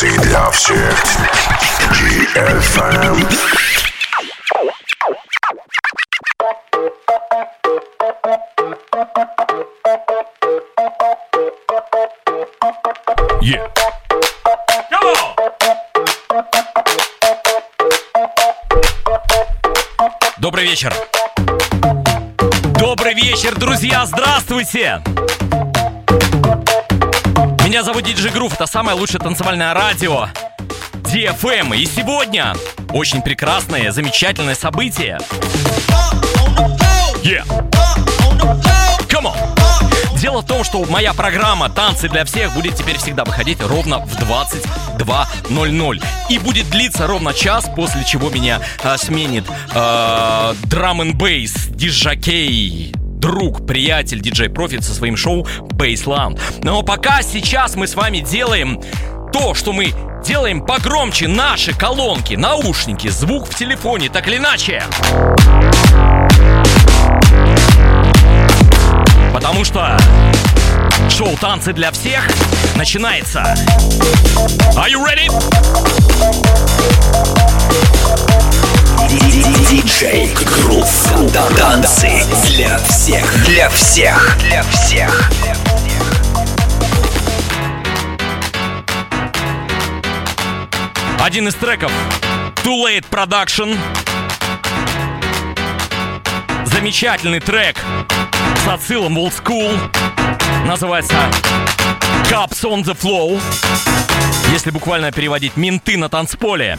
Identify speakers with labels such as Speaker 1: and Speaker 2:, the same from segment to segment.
Speaker 1: Танцы для всех. GFM.
Speaker 2: Yeah. Come! Добрый вечер. Добрый вечер, друзья, здравствуйте! Меня зовут Диджи Грув, это самое лучшее танцевальное радио DFM. И сегодня очень прекрасное, замечательное событие. Yeah. Come on. Дело в том, что моя программа «Танцы для всех» будет теперь всегда выходить ровно в 22.00. И будет длиться ровно час, после чего меня э, сменит э, драм н бейс диджакей друг, приятель, диджей Профит со своим шоу Baseland. Но пока сейчас мы с вами делаем то, что мы делаем погромче наши колонки, наушники, звук в телефоне, так или иначе. Потому что шоу «Танцы для всех» начинается. Are you ready?
Speaker 3: Диджей Грув. Танцы для всех. Для всех. Для всех.
Speaker 2: Один из треков Too Late Production. Замечательный трек с отсылом в Old School. Называется Cups on the Flow. Если буквально переводить «Менты на танцполе».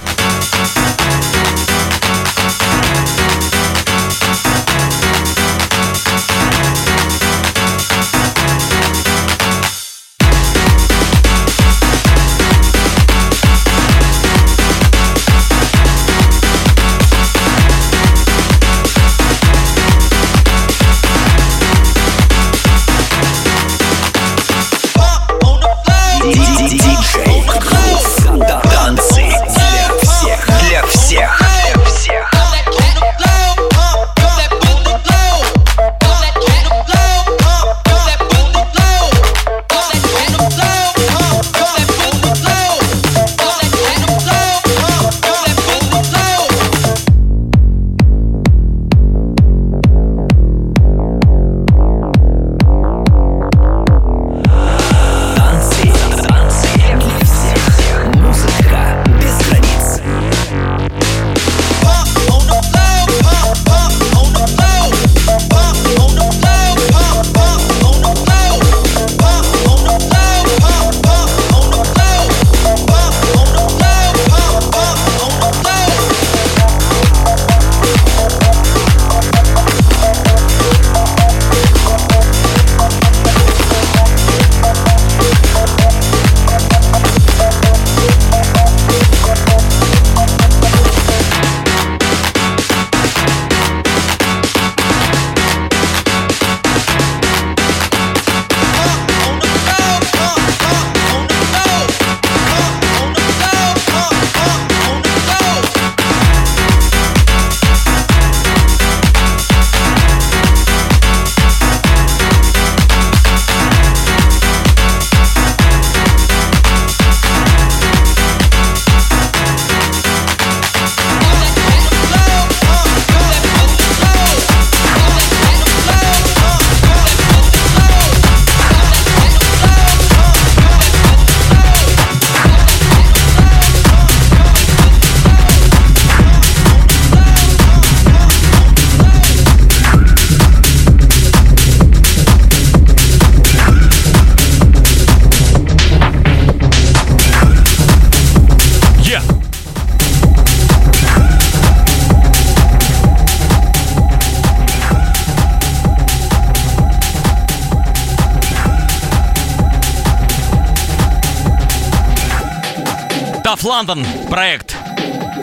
Speaker 2: London проект.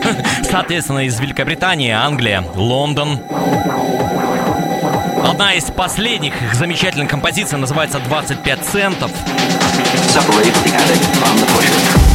Speaker 2: Соответственно, из Великобритании, Англия, Лондон. Одна из последних их замечательных композиций называется «25 центов».
Speaker 4: Separate the addict from the pusher.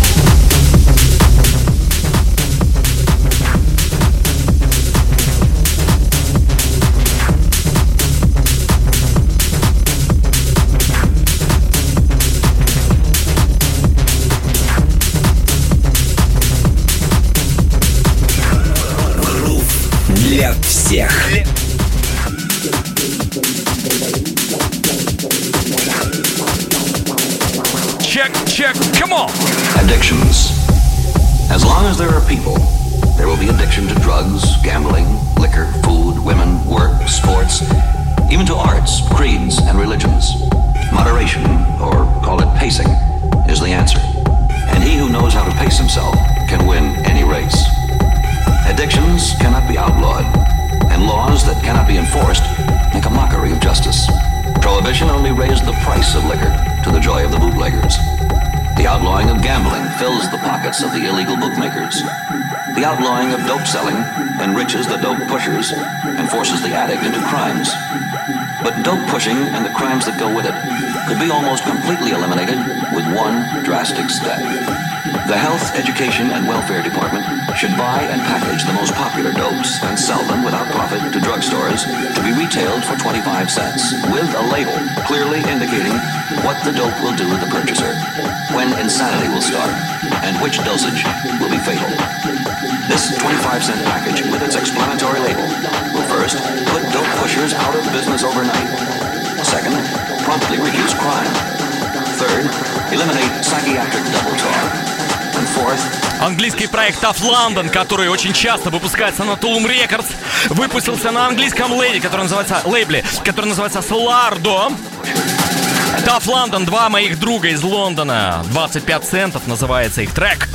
Speaker 1: Enforced make a mockery of justice. Prohibition only raised the price of liquor to the joy of the bootleggers. The outlawing of gambling fills the pockets of the illegal bookmakers. The outlawing of dope selling enriches the dope pushers and forces the addict into crimes. But dope pushing and the crimes that go with it could be almost completely eliminated with one drastic step. The Health, Education, and Welfare Department should buy and package the most popular dopes and sell them without profit to drugstores to be retailed for 25 cents with a label clearly indicating what the dope will do to the purchaser, when insanity will start, and which dosage will be fatal. This 25 cent package with its explanatory label will first put dope pushers out of business overnight. Second, promptly reduce crime. Third, eliminate psychiatric double talk.
Speaker 2: Английский проект Tough London, который очень часто выпускается на Tulum Records, выпустился на английском лейбле, который называется, лейбле, который называется Solardo. Tough London, два моих друга из Лондона. 25 центов называется их трек.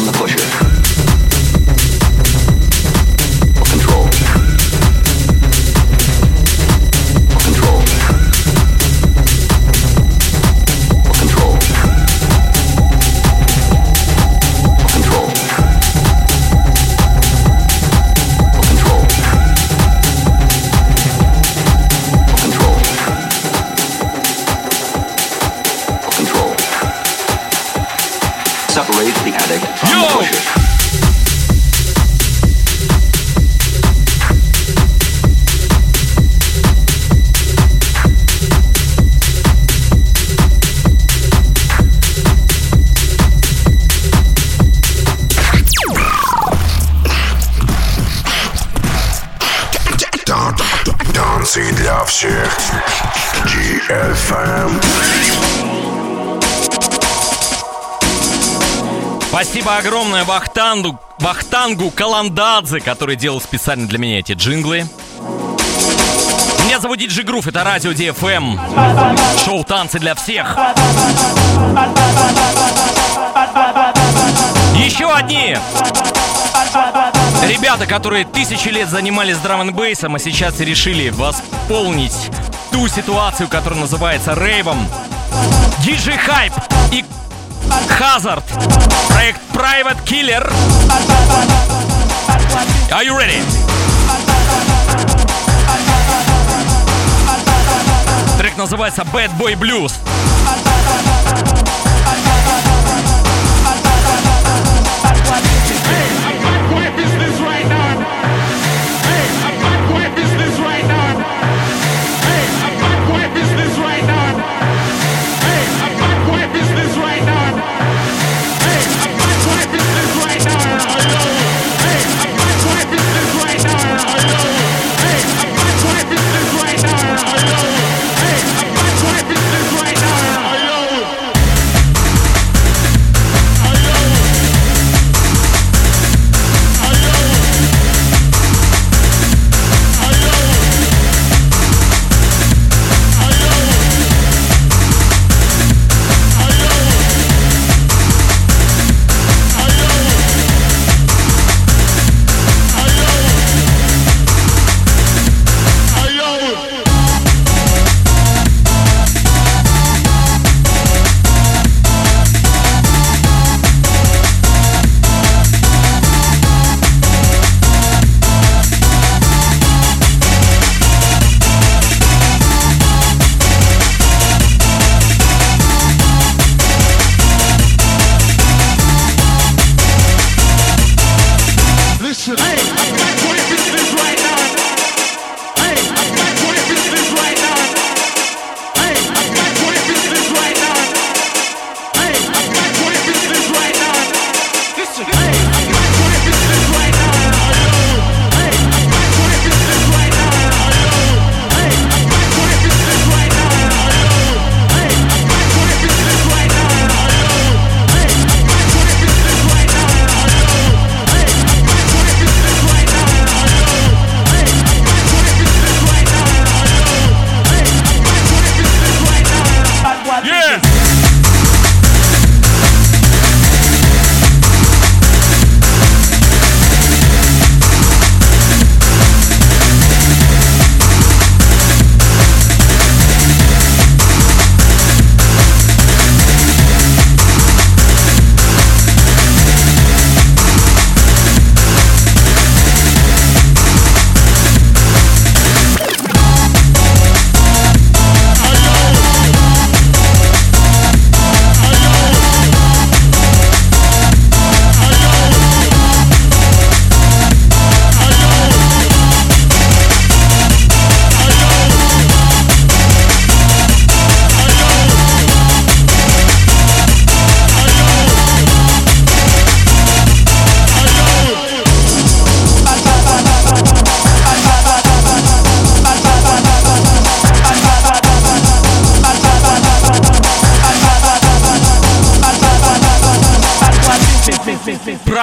Speaker 1: on the pusher.
Speaker 2: Огромное Вахтангу, Вахтангу Каландадзе, который делал специально для меня эти джинглы. Меня зовут Диджи Грув, это радио DFM. Шоу «Танцы для всех». Еще одни ребята, которые тысячи лет занимались драм н а сейчас решили восполнить ту ситуацию, которая называется рейвом. Диджи Хайп и Hazard. Проект Private Killer. Are you ready? Трек называется Bad Boy Blues.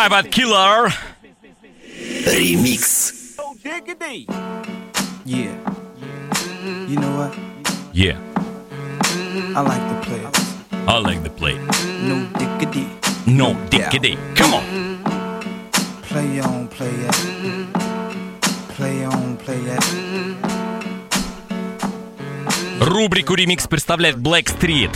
Speaker 2: Private Killer.
Speaker 3: Ремикс.
Speaker 5: Yeah. You know what?
Speaker 2: Yeah,
Speaker 5: I like to play.
Speaker 2: I like the play.
Speaker 5: No diggity.
Speaker 2: No diggity. Come on.
Speaker 5: Play on, play it. Play on, play it.
Speaker 2: Рубрику ремикс представляет Black Street.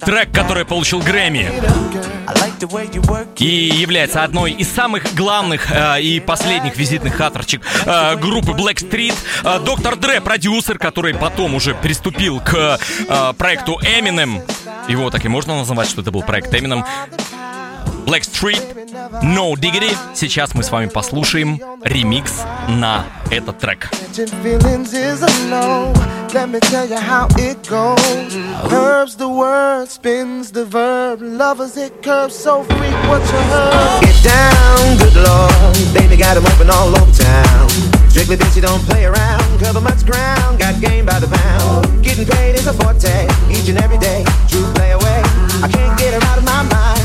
Speaker 2: Трек, который получил Грэмми и является одной из самых главных э, и последних визитных карточек э, группы Black Street. Э, Доктор Дре, продюсер, который потом уже приступил к э, проекту Eminem. Его так и можно называть, что это был проект Eminem. Black Street, No Diggity. Сейчас мы с вами послушаем ремикс на этот трек.
Speaker 6: Let me tell you how it goes. Herbs the word, spins the verb. Lovers it curves, so freak what you heard.
Speaker 7: Get down, good lord. Baby got 'em open all over town. Strictly bitch, you don't play around. Cover much ground, got game by the pound. Getting paid is a forte, each and every day. True play away. I can't get her out of my mind.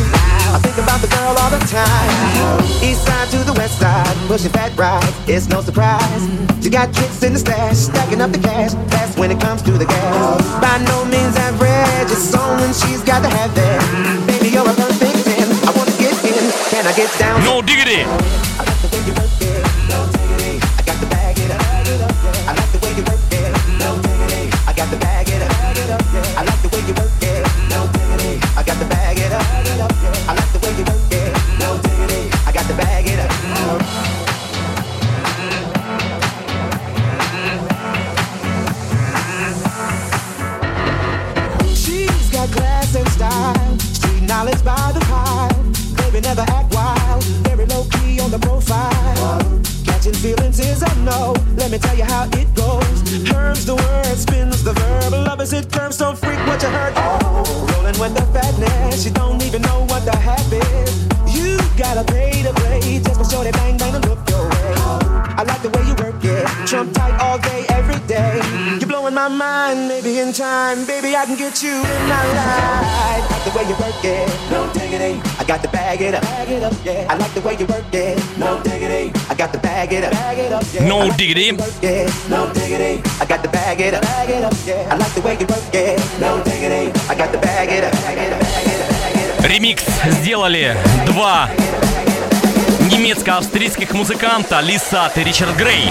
Speaker 7: I think about the girl all the time. East side to the west side, pushing fat rides. It's no surprise. She got tricks in the stash, stacking up the cash. Fast when it comes to the gas. By no means average, it's on when she's got to have that. Baby, you're a perfect 10. I wanna get in. Can I get down?
Speaker 2: No Diggity!
Speaker 7: Knowledge by the pile. Baby never act wild, very low key on the profile. Catching feelings is a no. Let me tell you how it goes. Herbs the word, spins the verb. Love is it curves, so freak what you heard. Oh, rolling with the fatness, you don't even know what the half is. You gotta pay to play just for sure they bang bang and look your way. I like the way you work it, trump tight all day, every day. Blowing my mind, maybe in time, baby I can get you in my life. Like the way you work it, no diggity. I got to bag it up, bag it up, yeah. I like the way you work it, no diggity. I got to bag it up, bag it up, yeah.
Speaker 2: No
Speaker 7: I
Speaker 2: diggity.
Speaker 7: no diggity. I got to bag it up, bag it up, yeah. I like the way you work it, no diggity. I got to bag it up, bag it up, bag it up.
Speaker 2: Ремикс сделали два немецко-австрийских музыканта Лисат и Ричард Грей.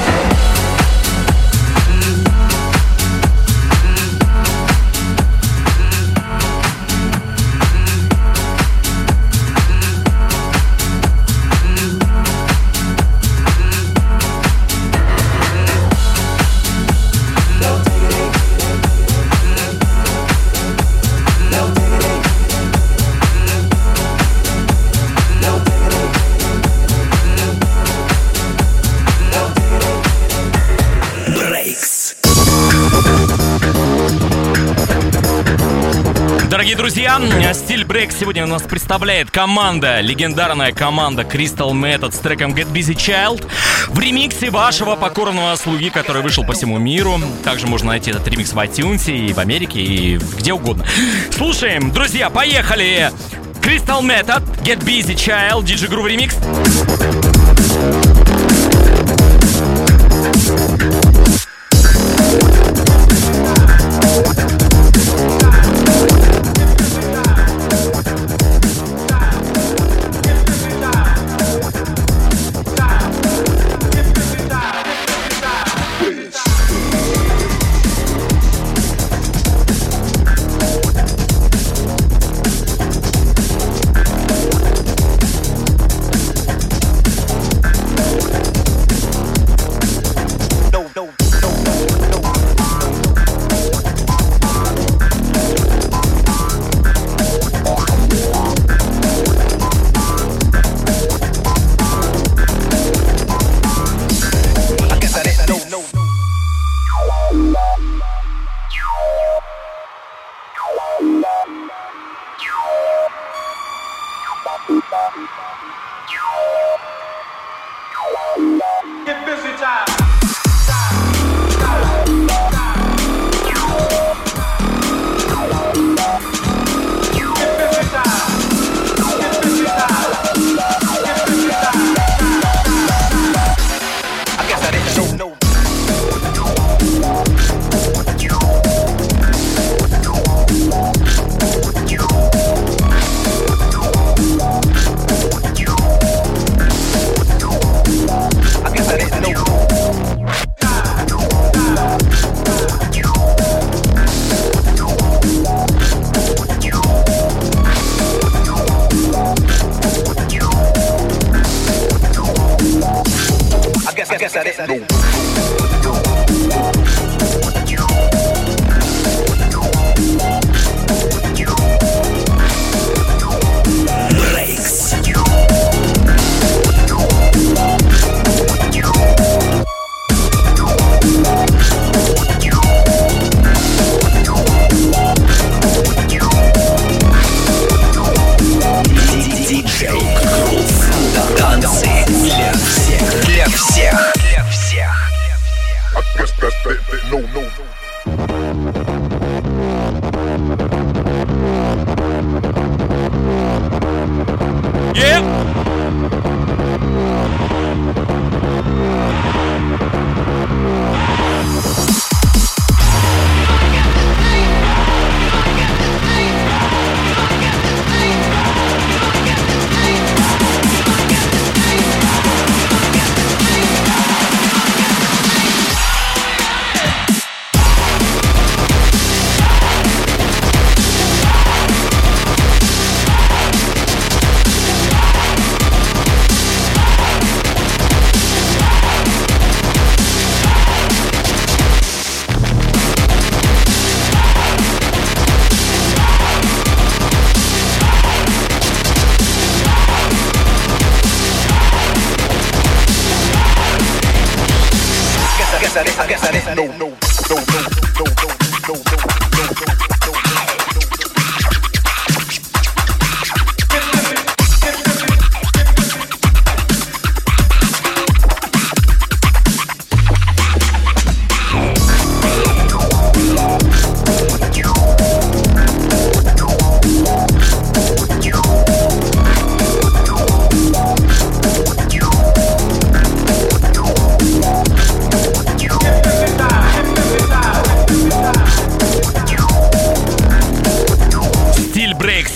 Speaker 2: Друзья, стиль брейк сегодня у нас представляет команда, легендарная команда Crystal Method с треком Get Busy Child в ремиксе вашего покорного слуги, который вышел по всему миру. Также можно найти этот ремикс в iTunes и в Америке, и где угодно. Слушаем, друзья, поехали! Crystal Method, Get Busy Child, DJ Groove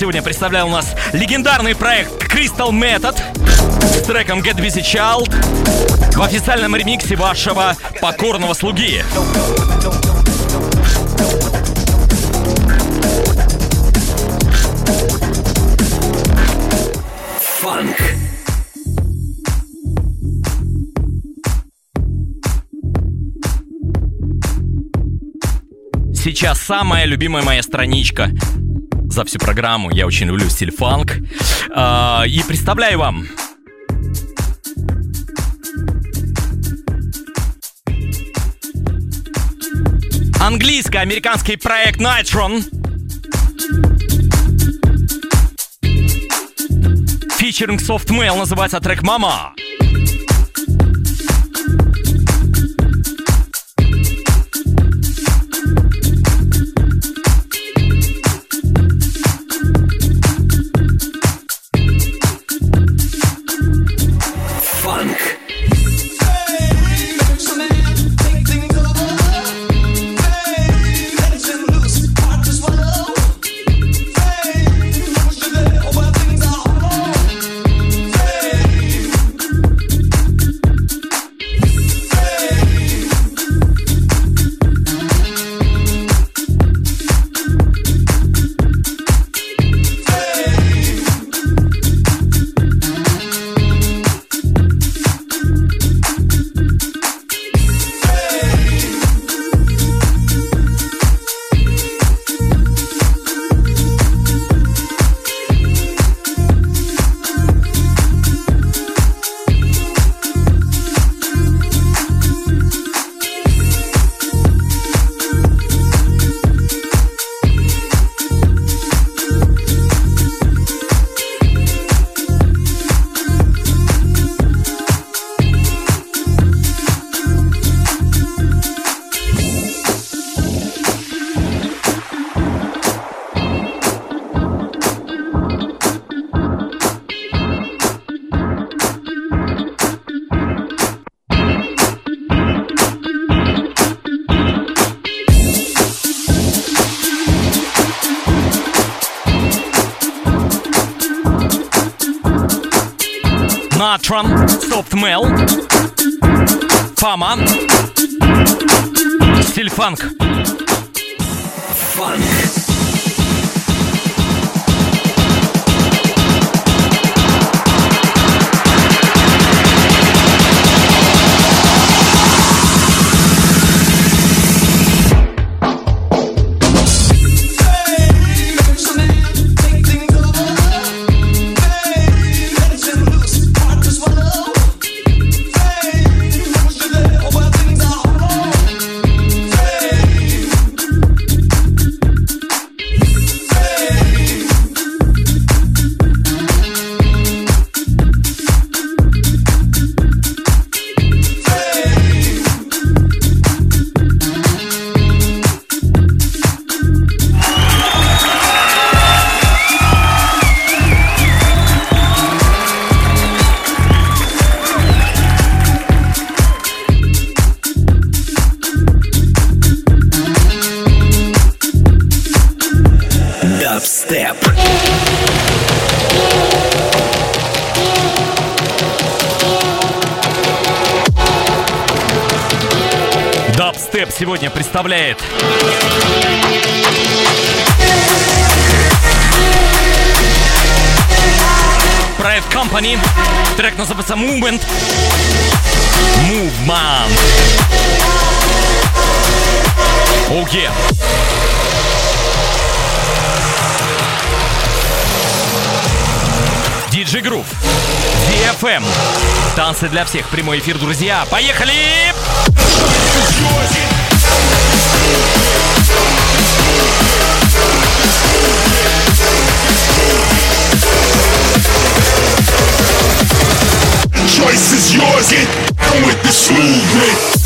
Speaker 2: ремикс. представлял у нас легендарный проект Crystal Method с треком Get Busy Child в официальном ремиксе вашего покорного слуги.
Speaker 3: Фанк.
Speaker 2: Сейчас самая любимая моя страничка за всю программу. Я очень люблю стиль фанк. А, и представляю вам английско-американский проект Nitron. Featuring Soft Mail называется трек «Мама». Натран, Soft Mel, Фама, Стиль. Фанк.
Speaker 3: Дабстеп.
Speaker 2: Дабстеп сегодня представляет проект Company. Трек называется Movement. Movement. Oh yeah. Диджи Грув. DFM. Танцы для всех. Прямой эфир, друзья. Поехали!
Speaker 8: Choice is yours, get with this movement.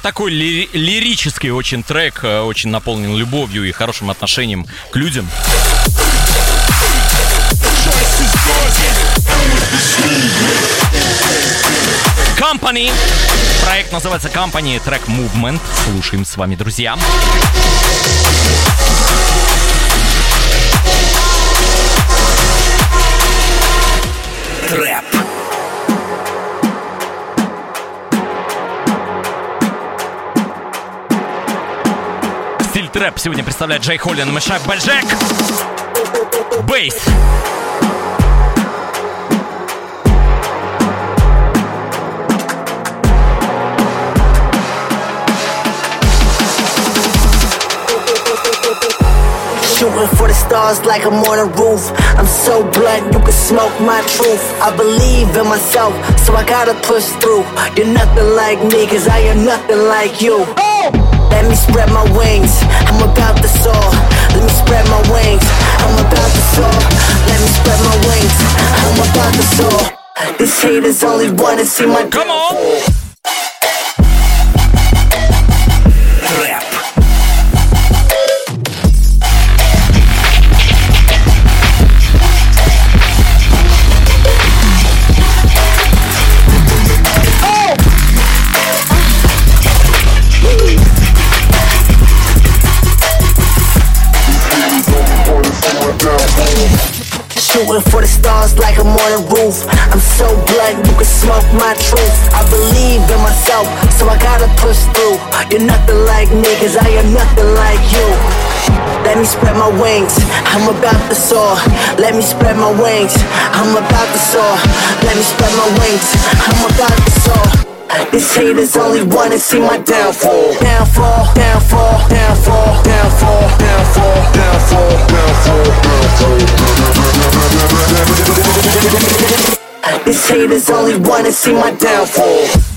Speaker 2: Такой ли- лирический очень трек, э, очень наполнен любовью и хорошим отношением к людям. Company. Проект называется Company, трек Movement. Слушаем с вами, друзья.
Speaker 3: Трэп.
Speaker 2: трэп сегодня представляет Джей Холлин, Мешак Бальжек. Бейс.
Speaker 7: Shooting
Speaker 9: for the stars like I'm on a roof. I'm so blunt, you can smoke my truth. I believe in myself, so I gotta push through. You're nothing like me, cause I am nothing like you. Let me spread my wings, I'm about to soar. Let me spread my wings, I'm about to soar. Let me spread my wings, I'm about to soar. These haters only wanna see my
Speaker 2: Come on!
Speaker 9: Shooting for the stars like I'm on a roof. I'm so blunt, you can smoke my truth. I believe in myself, so I gotta push through. You're nothing like me, cause I am nothing like you. Let me spread my wings, I'm about to soar. Let me spread my wings, I'm about to soar. Let me spread my wings, I'm about to soar. These haters only wanna see my downfall. Downfall, downfall, downfall, downfall, this hate is only one to see my downfall.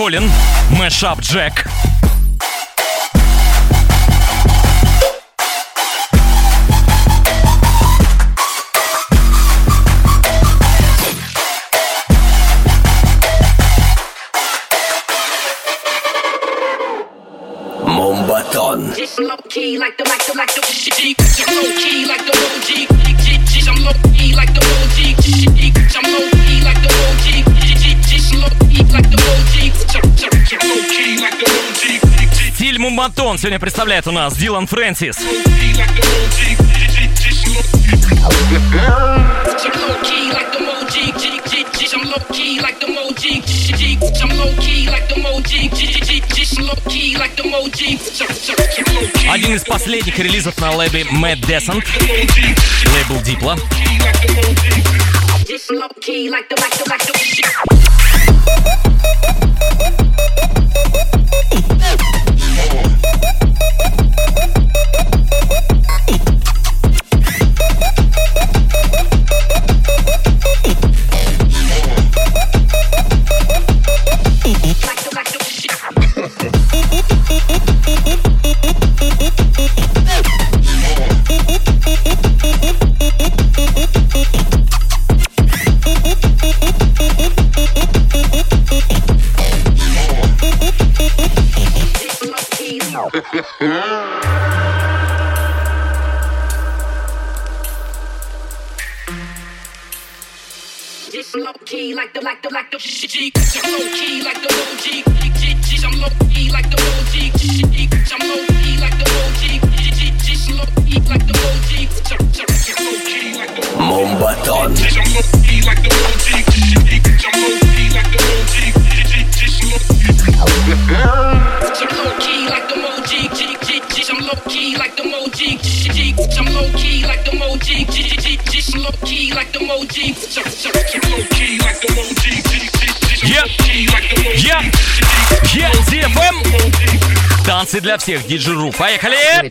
Speaker 2: Холлин, Мэшап Джек.
Speaker 3: Момбатон.
Speaker 10: Just low key like the like the like the G. Just low key like the OG. I'm low key like the OG. I'm low key like the low key like the OG. Low key like the OG.
Speaker 2: Стиль Мумбатон сегодня представляет у нас Дилан Фрэнсис. Один из последних релизов на лейбле Mad Descent, лейбл Дипла. Танцы для всех, диджеру. Поехали!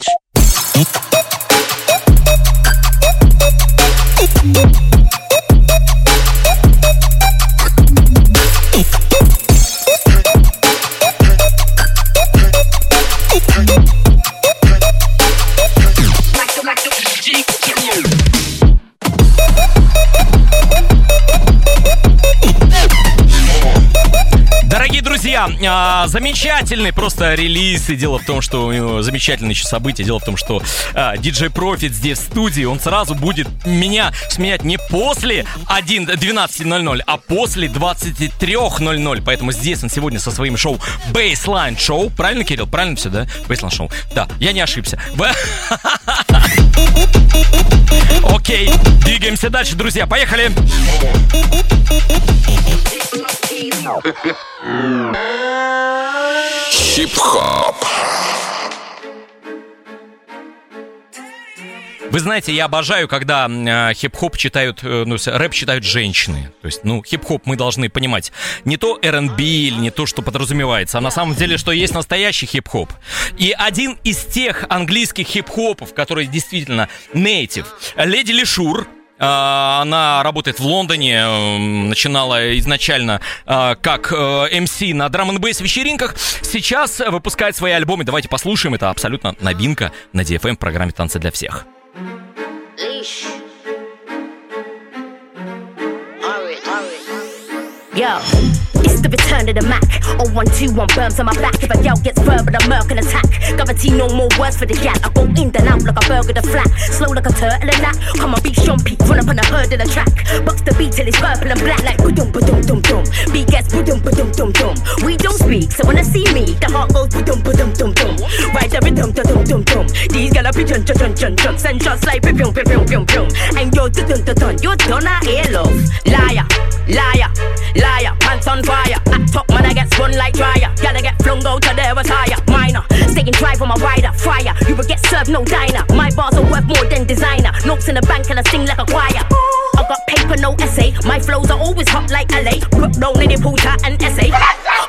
Speaker 2: Друзья, а, замечательный просто релиз. И дело в том, что у него замечательное еще событие. Дело в том, что а, диджей Профит здесь в студии. Он сразу будет меня сменять не после 1, 12.00, а после 23.00. Поэтому здесь он сегодня со своим шоу Baseline Show. Правильно, Кирилл? Правильно все, да? Baseline Show. Да, я не ошибся. Окей, двигаемся дальше, друзья. Поехали.
Speaker 8: Хип-хоп.
Speaker 2: Вы знаете, я обожаю, когда э, хип-хоп читают, э, ну, рэп читают женщины. То есть, ну, хип-хоп мы должны понимать. Не то R&B, не то, что подразумевается, а на самом деле, что есть настоящий хип-хоп. И один из тех английских хип-хопов, который действительно native, Леди Лишур, она работает в Лондоне, эм, начинала изначально а, как МС на драм н вечеринках. Сейчас выпускает свои альбомы. Давайте послушаем. Это абсолютно новинка на DFM в программе «Танцы для всех».
Speaker 11: Yo, the return of the Mac. 0121 burns on my back. If a gal gets verbal, a murk and attack. Guarantee no more words for the gal. I go in and out like a burger the flat. Slow like a turtle and that. Come on, beat Shumpy. Run up on the herd of the track. Box the beat till it's purple and black like boom, boom, boom, boom. Beat gets boom, boom, boom, boom, boom. We don't speak, so when I see me, the heart goes boom, boom, boom, boom, boom. Right the rhythm, dum, dum, dum, dum. These are be jun, jun, jun, jun. Send shots like pim, pim, pim, pim, pim. And yo, dun, dun, dun, dun. You're done, I hear love. Liar, liar, liar. Pants on fire. Act up, man, I get spun like dryer. Gotta get flung out to their retire. Minor, staying dry from my rider. Fire, you will get served no diner. My bars are worth more than designer. Notes in the bank and I sing like a choir. I got paper, no essay. My flows are always hot like LA. In the pool, chat and essay.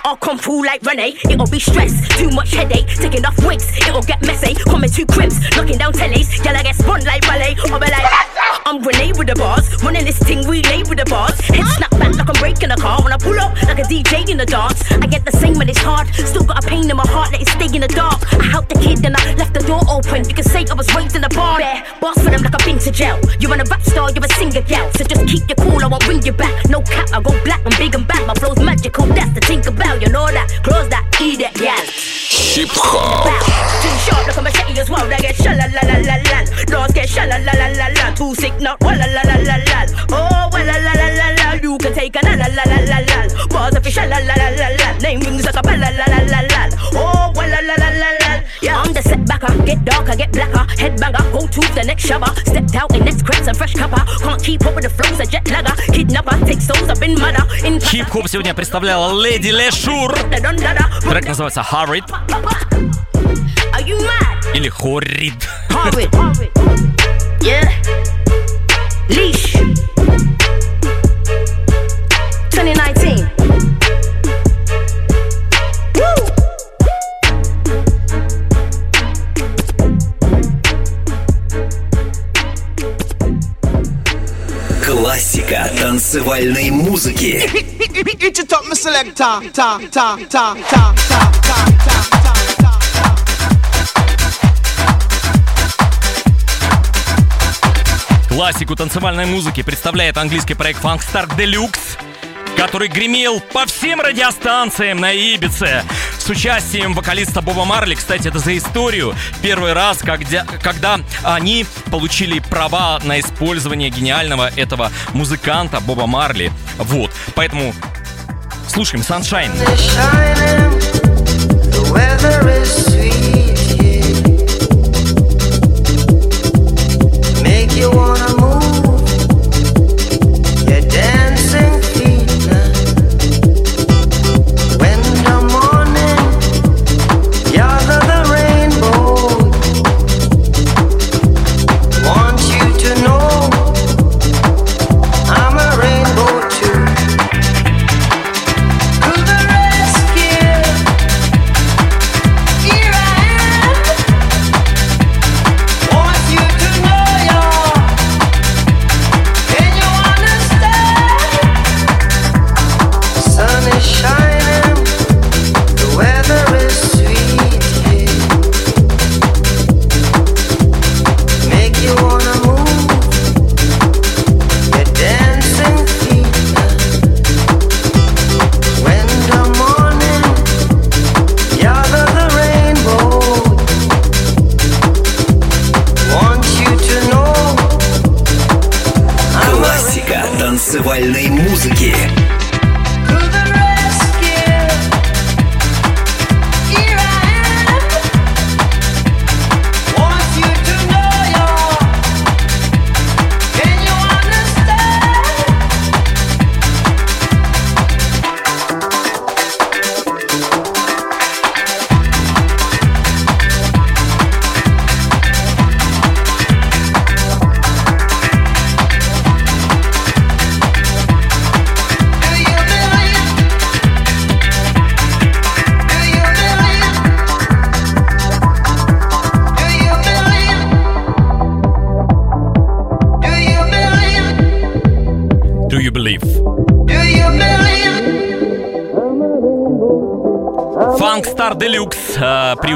Speaker 11: I'll come through like Renee. It'll be stress, too much headache. Taking off wigs, it'll get messy. Coming to cribs, knocking down tellies. Y'all I get spun like ballet. I'll be like, I'm Renee with the bars, running this thing relay with the bars. Head snap back like I'm breaking a car when I pull up like a DJ in the dance. I get the same but it's hard, still got a pain in my heart, let it stay in the dark. I helped the kid and I left the door open. You can say I was raised in the bar. Bear, boss for them like I've been to jail. You're a rap star, you're a singer gal, so just keep your cool, I won't bring you back. No cap, I go black, I'm big and bad. My flow's magical, that's the think about. You know that, close that, eat it, yeah.
Speaker 3: Hip hop.
Speaker 11: Too sharp, look, I'm a shitty as well. They get shalala Dogs get shalala. Too sick la la la la. Oh la la la la la. You can take a la la la la la la. Bars of shala la la la la. Name rings like a bella la la la la. Oh la la la la la. Yeah, I'm the setbacker. Get darker, get blacker. Headbanger, go to the next shower. Stepped out in next crepes and fresh copper. Can't keep up with the flows, a jet lagger. Kidnapper, take souls up in mother. In
Speaker 2: Хип-хоп сегодня представляла Леди Лешур. Трек называется Hurried
Speaker 11: Are you mad?
Speaker 2: или Horrid.
Speaker 11: Horrid. Yeah. Leash.
Speaker 6: Ta, ta.
Speaker 2: Классику танцевальной музыки представляет английский проект Funk Star Deluxe, который гремел по всем радиостанциям на Ибице с участием вокалиста Боба Марли. Кстати, это за историю. Первый раз, когда, когда они получили права на использование гениального этого музыканта Боба Марли. Вот. Поэтому слушаем Sunshine.
Speaker 12: You wanna
Speaker 3: танцевальной музыки.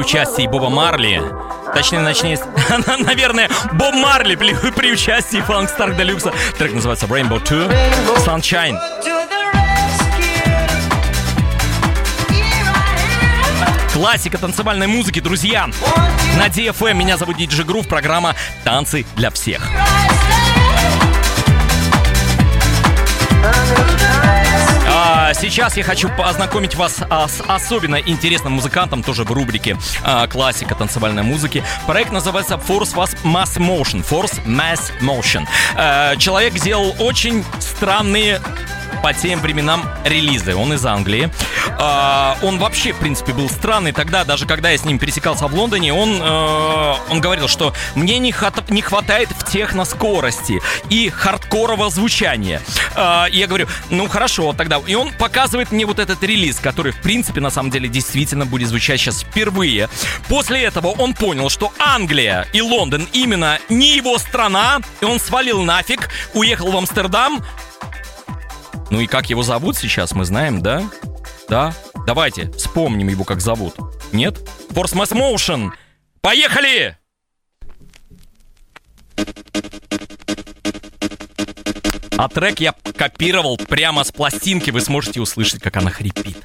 Speaker 2: Участии Боба Марли. Точнее, начнее, наверное, Боб Марли при, при участии Funk Star Deluxe. Трек называется Rainbow 2 Sunshine. Классика танцевальной музыки, друзья. На DFM меня зовут Диджи Грув, программа «Танцы для всех». Сейчас я хочу познакомить вас а, с особенно интересным музыкантом, тоже в рубрике а, классика танцевальной музыки. Проект называется Force Mass Motion. Force Mass Motion. А, человек сделал очень странные по тем временам релизы. Он из Англии. А, он вообще, в принципе, был странный тогда, даже когда я с ним пересекался в Лондоне, он, э, он говорил, что мне не, хат, не хватает в техноскорости и хардкорового звучания. А, и я говорю, ну хорошо, тогда. И он показывает мне вот этот релиз, который, в принципе, на самом деле, действительно будет звучать сейчас впервые. После этого он понял, что Англия и Лондон именно не его страна, и он свалил нафиг, уехал в Амстердам, ну и как его зовут сейчас, мы знаем, да? Да? Давайте вспомним его, как зовут. Нет? Force Mass Motion! Поехали! А трек я копировал прямо с пластинки, вы сможете услышать, как она хрипит.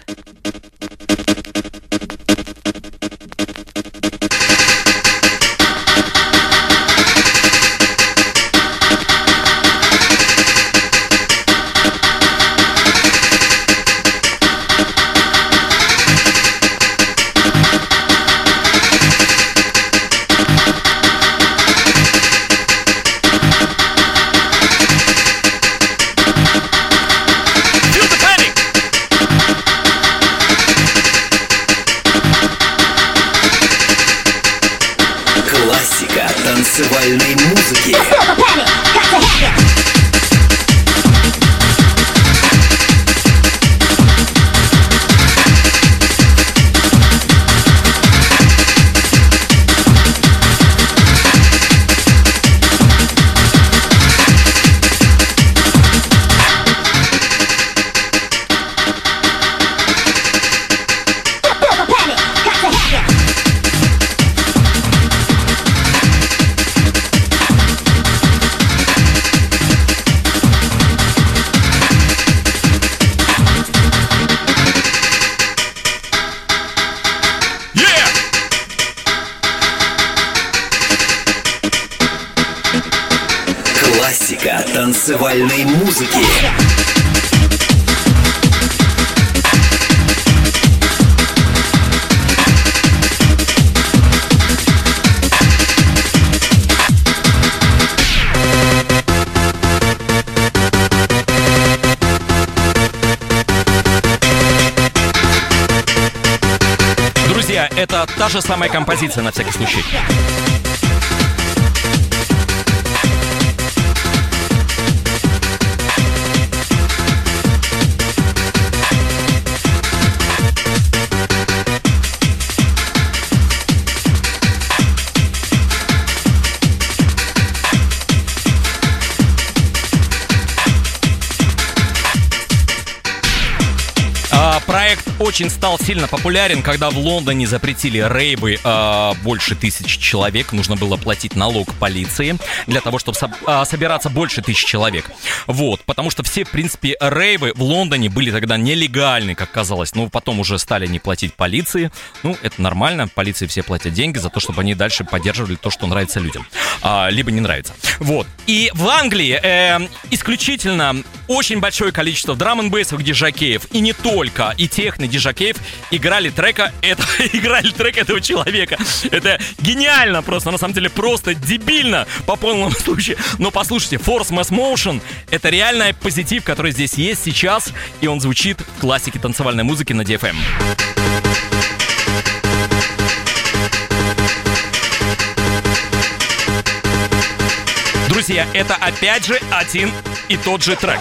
Speaker 2: Друзья, это та же самая композиция на всякий случай. Очень стал сильно популярен, когда в Лондоне запретили рейвы а, больше тысячи человек. Нужно было платить налог полиции для того, чтобы со- а, собираться больше тысяч человек. Вот, потому что все, в принципе, рейвы в Лондоне были тогда нелегальны, как казалось. Но потом уже стали не платить полиции. Ну, это нормально, полиции все платят деньги за то, чтобы они дальше поддерживали то, что нравится людям. А, либо не нравится. Вот. И в Англии э, исключительно очень большое количество драм н бейсовых диджакеев, и не только, и техно диджакеев играли трека, это, играли трек этого человека. Это гениально просто, на самом деле просто дебильно по полному случаю. Но послушайте, Force Mass Motion это реальный позитив, который здесь есть сейчас, и он звучит в классике танцевальной музыки на DFM. Друзья, это опять же один и тот же трек.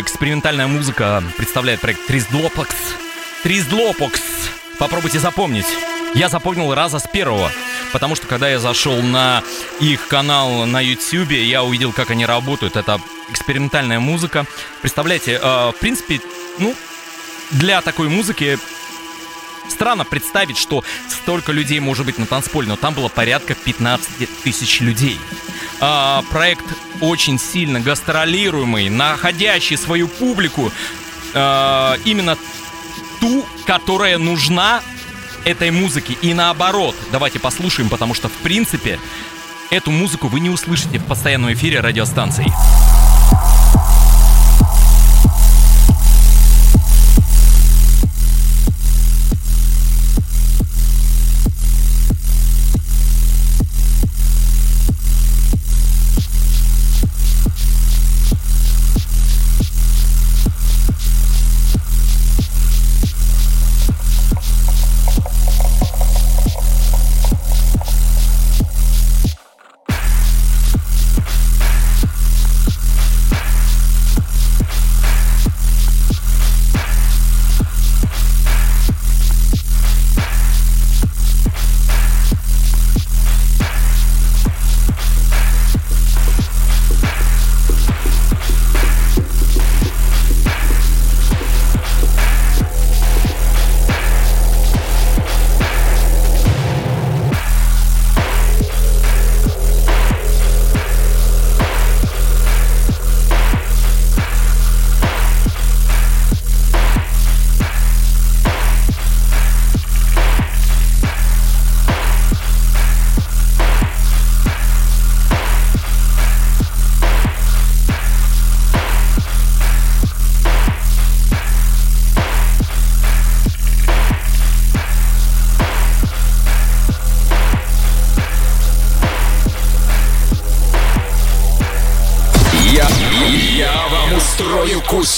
Speaker 2: «Экспериментальная музыка» представляет проект Триздлопокс. Триздлопокс. Попробуйте запомнить. Я запомнил раза с первого, потому что когда я зашел на их канал на YouTube, я увидел, как они работают. Это экспериментальная музыка. Представляете, э, в принципе, ну, для такой музыки странно представить, что столько людей может быть на танцполе, но там было порядка 15 тысяч людей. А, проект очень сильно гастролируемый, находящий свою публику, а, именно ту, которая нужна этой музыке. И наоборот, давайте послушаем, потому что, в принципе, эту музыку вы не услышите в постоянном эфире радиостанций.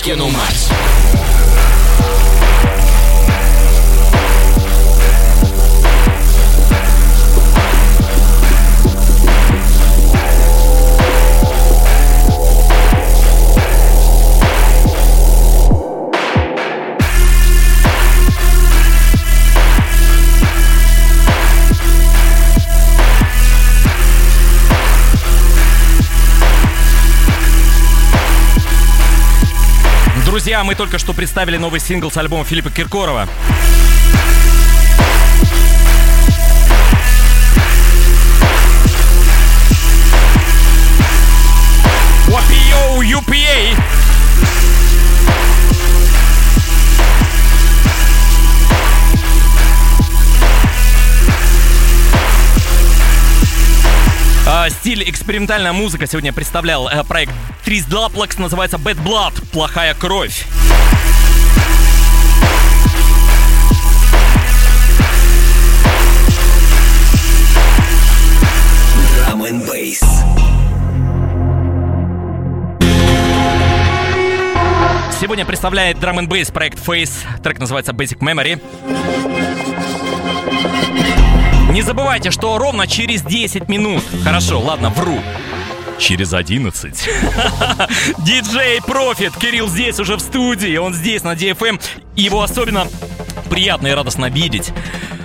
Speaker 3: Устрою
Speaker 2: Друзья, мы только что представили новый сингл с альбома Филиппа Киркорова. UPA. Стиль экспериментальная музыка сегодня представлял э, проект Трис Длаплекс, называется Bad Blood, плохая кровь. Сегодня представляет драм н проект Face. Трек называется Basic Memory. Не забывайте, что ровно через 10 минут, хорошо, ладно, вру, через 11. Диджей Профит, Кирилл здесь уже в студии, он здесь на DFM. Его особенно приятно и радостно видеть.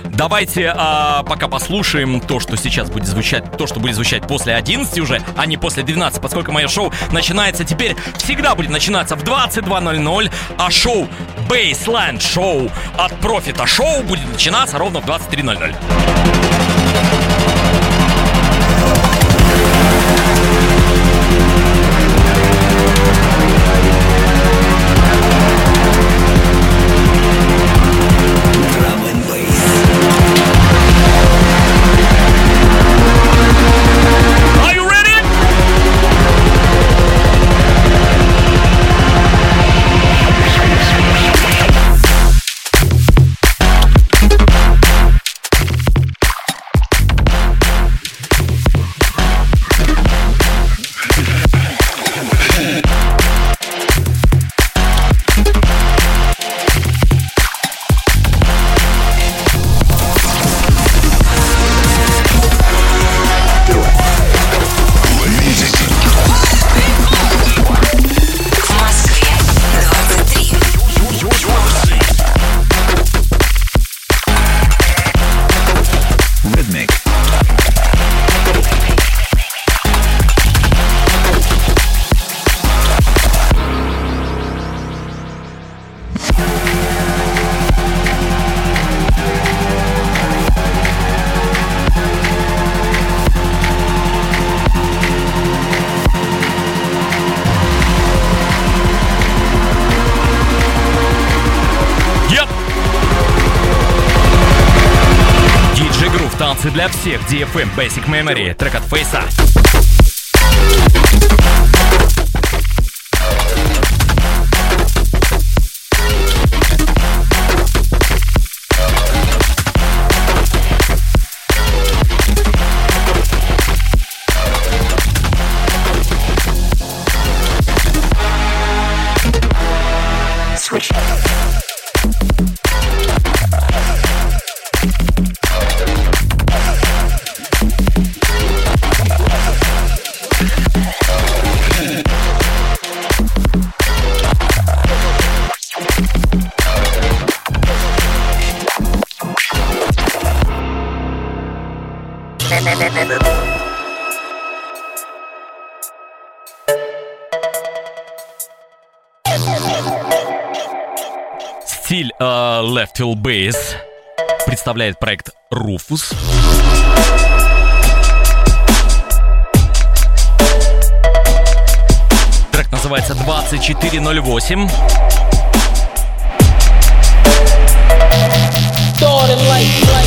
Speaker 2: Давайте а, пока послушаем то, что сейчас будет звучать, то, что будет звучать после 11 уже, а не после 12, поскольку мое шоу начинается теперь, всегда будет начинаться в 22.00, а шоу Baseline Шоу от Профита Шоу будет начинаться ровно в 23.00. всех. DFM Basic Memory. Трек от Фейса. Стиль э, Left Field Bass представляет проект Rufus. Трек называется 2408.
Speaker 13: Started like, like, like.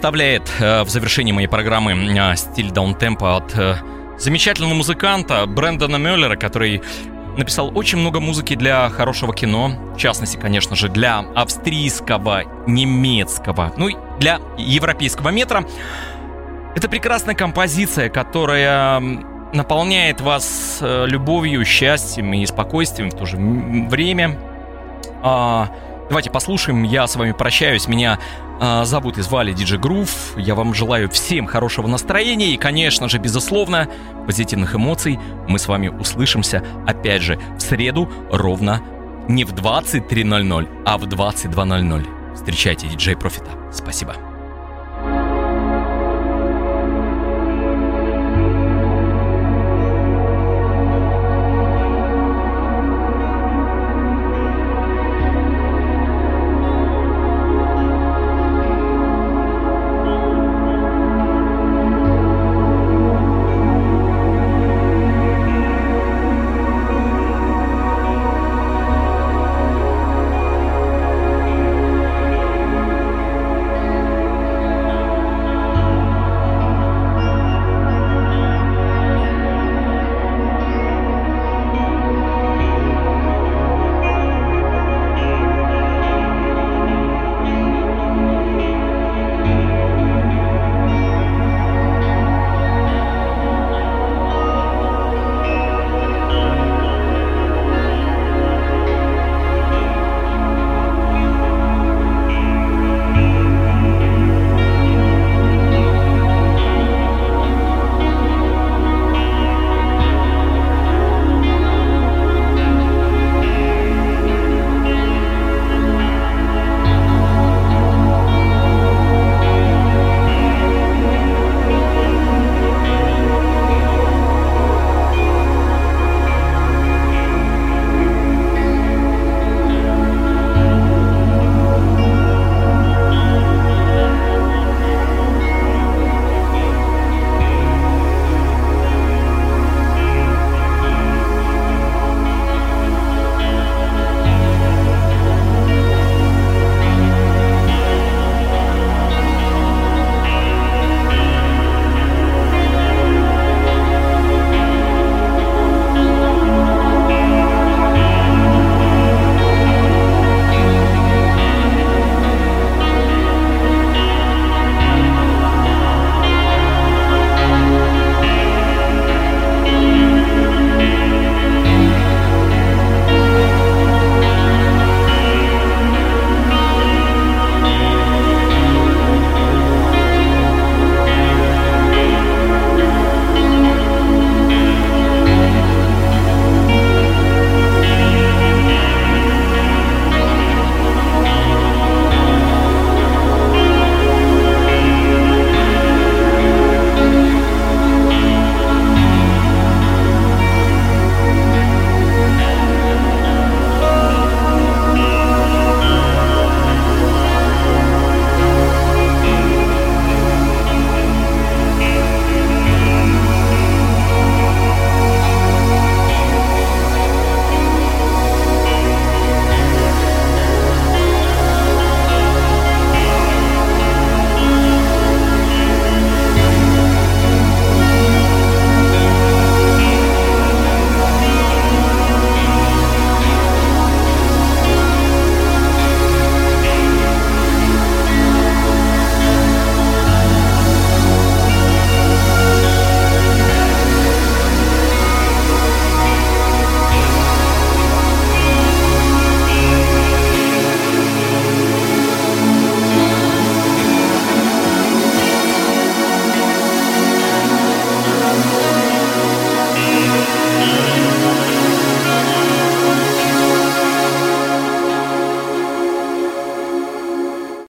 Speaker 2: Представляет э, в завершении моей программы э, стиль даунтемпа от э, замечательного музыканта Брэндона Мюллера, который написал очень много музыки для хорошего кино, в частности, конечно же, для австрийского, немецкого, ну и для европейского метра. Это прекрасная композиция, которая наполняет вас любовью, счастьем и спокойствием в то же время. Давайте послушаем. Я с вами прощаюсь. Меня а, зовут и звали Диджи Грув. Я вам желаю всем хорошего настроения и, конечно же, безусловно, позитивных эмоций. Мы с вами услышимся опять же в среду ровно не в 23.00, а в 22.00. Встречайте диджей Профита. Спасибо.